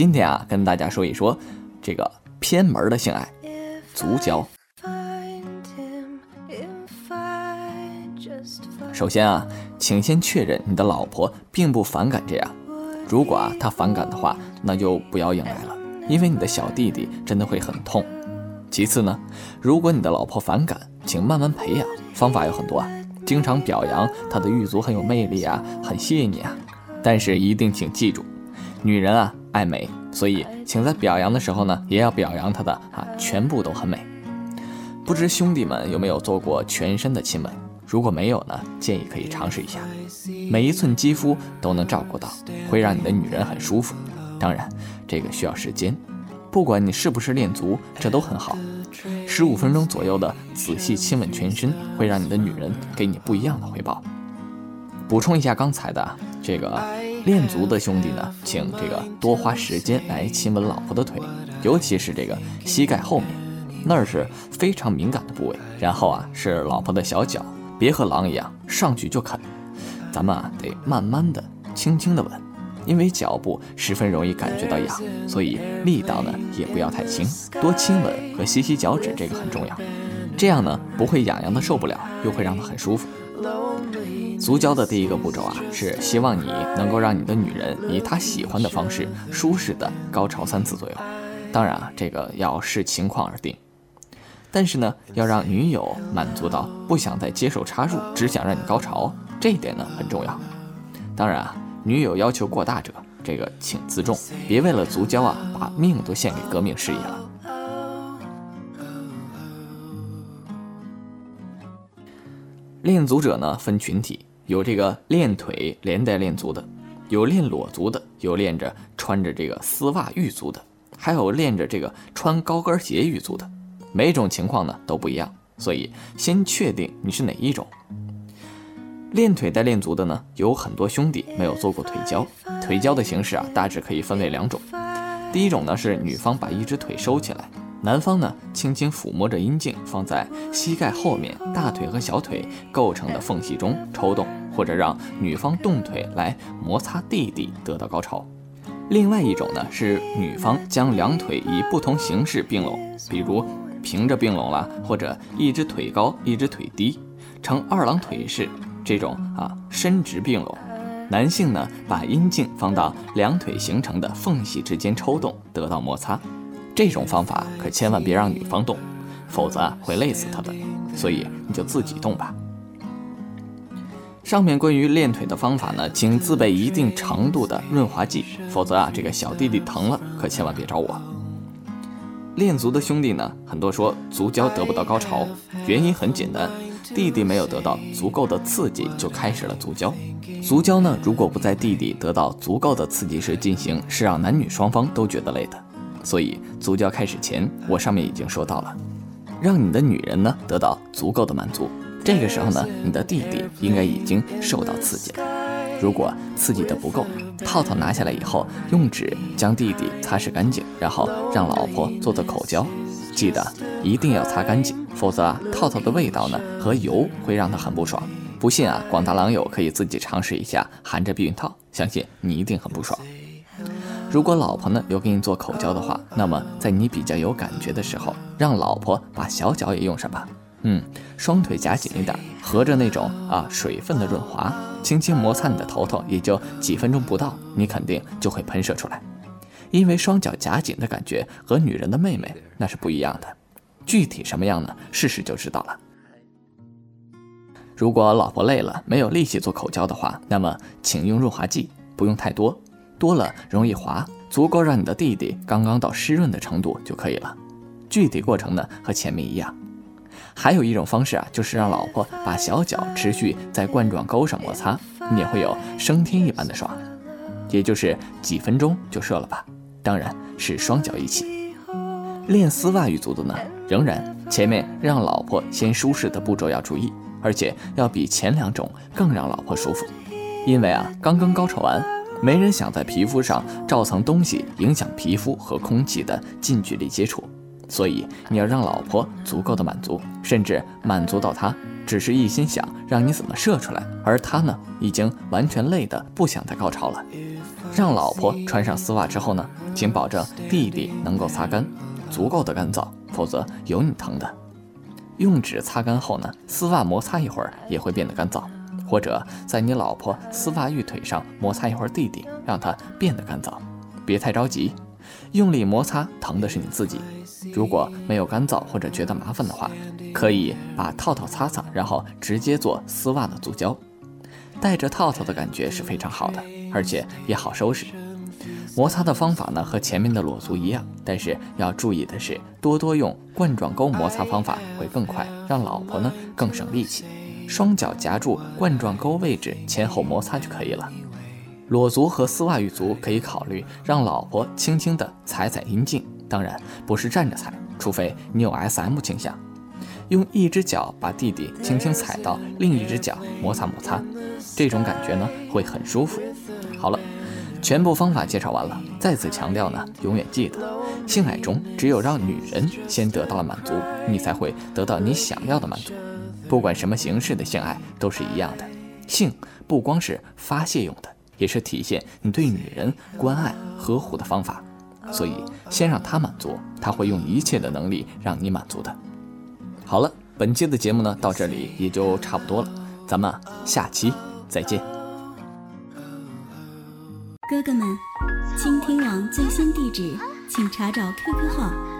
今天啊，跟大家说一说这个偏门的性爱——足交。首先啊，请先确认你的老婆并不反感这样。如果啊她反感的话，那就不要硬来了，因为你的小弟弟真的会很痛。其次呢，如果你的老婆反感，请慢慢培养，方法有很多啊，经常表扬她的玉足很有魅力啊，很吸引你啊。但是一定请记住，女人啊爱美，所以请在表扬的时候呢，也要表扬她的啊全部都很美。不知兄弟们有没有做过全身的亲吻？如果没有呢，建议可以尝试一下，每一寸肌肤都能照顾到，会让你的女人很舒服。当然，这个需要时间，不管你是不是练足，这都很好。十五分钟左右的仔细亲吻全身，会让你的女人给你不一样的回报。补充一下刚才的。这个练足的兄弟呢，请这个多花时间来亲吻老婆的腿，尤其是这个膝盖后面，那儿是非常敏感的部位。然后啊，是老婆的小脚，别和狼一样上去就啃，咱们啊得慢慢的、轻轻的吻，因为脚部十分容易感觉到痒，所以力道呢也不要太轻，多亲吻和吸吸脚趾，这个很重要。这样呢不会痒痒的受不了，又会让她很舒服。足交的第一个步骤啊，是希望你能够让你的女人以她喜欢的方式舒适的高潮三次左右。当然啊，这个要视情况而定。但是呢，要让女友满足到不想再接受插入，只想让你高潮，这一点呢很重要。当然啊，女友要求过大者，这个请自重，别为了足交啊把命都献给革命事业了。练足者呢分群体。有这个练腿连带练足的，有练裸足的，有练着穿着这个丝袜玉足的，还有练着这个穿高跟鞋玉足的，每种情况呢都不一样，所以先确定你是哪一种。练腿带练足的呢，有很多兄弟没有做过腿交，腿交的形式啊大致可以分为两种，第一种呢是女方把一只腿收起来。男方呢，轻轻抚摸着阴茎，放在膝盖后面、大腿和小腿构成的缝隙中抽动，或者让女方动腿来摩擦弟弟，得到高潮。另外一种呢，是女方将两腿以不同形式并拢，比如平着并拢了，或者一只腿高，一只腿低，呈二郎腿式这种啊伸直并拢。男性呢，把阴茎放到两腿形成的缝隙之间抽动，得到摩擦。这种方法可千万别让女方动，否则会累死她的。所以你就自己动吧。上面关于练腿的方法呢，请自备一定长度的润滑剂，否则啊这个小弟弟疼了，可千万别找我。练足的兄弟呢，很多说足交得不到高潮，原因很简单，弟弟没有得到足够的刺激就开始了足交。足交呢，如果不在弟弟得到足够的刺激时进行，是让男女双方都觉得累的。所以，足交开始前，我上面已经说到了，让你的女人呢得到足够的满足。这个时候呢，你的弟弟应该已经受到刺激了。如果刺激的不够，套套拿下来以后，用纸将弟弟擦拭干净，然后让老婆做做口交。记得一定要擦干净，否则啊，套套的味道呢和油会让他很不爽。不信啊，广大狼友可以自己尝试一下含着避孕套，相信你一定很不爽。如果老婆呢有给你做口交的话，那么在你比较有感觉的时候，让老婆把小脚也用上吧。嗯，双腿夹紧一点，合着那种啊水分的润滑，轻轻摩擦你的头头，也就几分钟不到，你肯定就会喷射出来。因为双脚夹紧的感觉和女人的妹妹那是不一样的。具体什么样呢？试试就知道了。如果老婆累了没有力气做口交的话，那么请用润滑剂，不用太多。多了容易滑，足够让你的弟弟刚刚到湿润的程度就可以了。具体过程呢和前面一样。还有一种方式啊，就是让老婆把小脚持续在冠状沟上摩擦，你也会有升天一般的爽。也就是几分钟就射了吧，当然是双脚一起。练丝袜玉足的呢，仍然前面让老婆先舒适的步骤要注意，而且要比前两种更让老婆舒服，因为啊刚刚高潮完。没人想在皮肤上罩层东西，影响皮肤和空气的近距离接触，所以你要让老婆足够的满足，甚至满足到她只是一心想让你怎么射出来，而她呢已经完全累得不想再高潮了。让老婆穿上丝袜之后呢，请保证弟弟能够擦干，足够的干燥，否则有你疼的。用纸擦干后呢，丝袜摩擦一会儿也会变得干燥，或者在你老婆丝袜玉腿上摩擦一会儿弟弟，让它变得干燥。别太着急，用力摩擦疼的是你自己。如果没有干燥或者觉得麻烦的话，可以把套套擦擦，然后直接做丝袜的足胶。带着套套的感觉是非常好的，而且也好收拾。摩擦的方法呢和前面的裸足一样，但是要注意的是，多多用冠状沟摩擦方法会更快，让老婆呢更省力气。双脚夹住冠状沟位置，前后摩擦就可以了。裸足和丝袜玉足可以考虑让老婆轻轻地踩踩阴茎，当然不是站着踩，除非你有 SM 倾向。用一只脚把弟弟轻轻踩到另一只脚摩擦摩擦，这种感觉呢会很舒服。好了，全部方法介绍完了。再次强调呢，永远记得，性爱中只有让女人先得到了满足，你才会得到你想要的满足。不管什么形式的性爱都是一样的，性不光是发泄用的，也是体现你对女人关爱呵护的方法。所以先让她满足，她会用一切的能力让你满足的。好了，本期的节目呢到这里也就差不多了，咱们下期再见。哥哥们，倾听网最新地址，请查找 QQ 号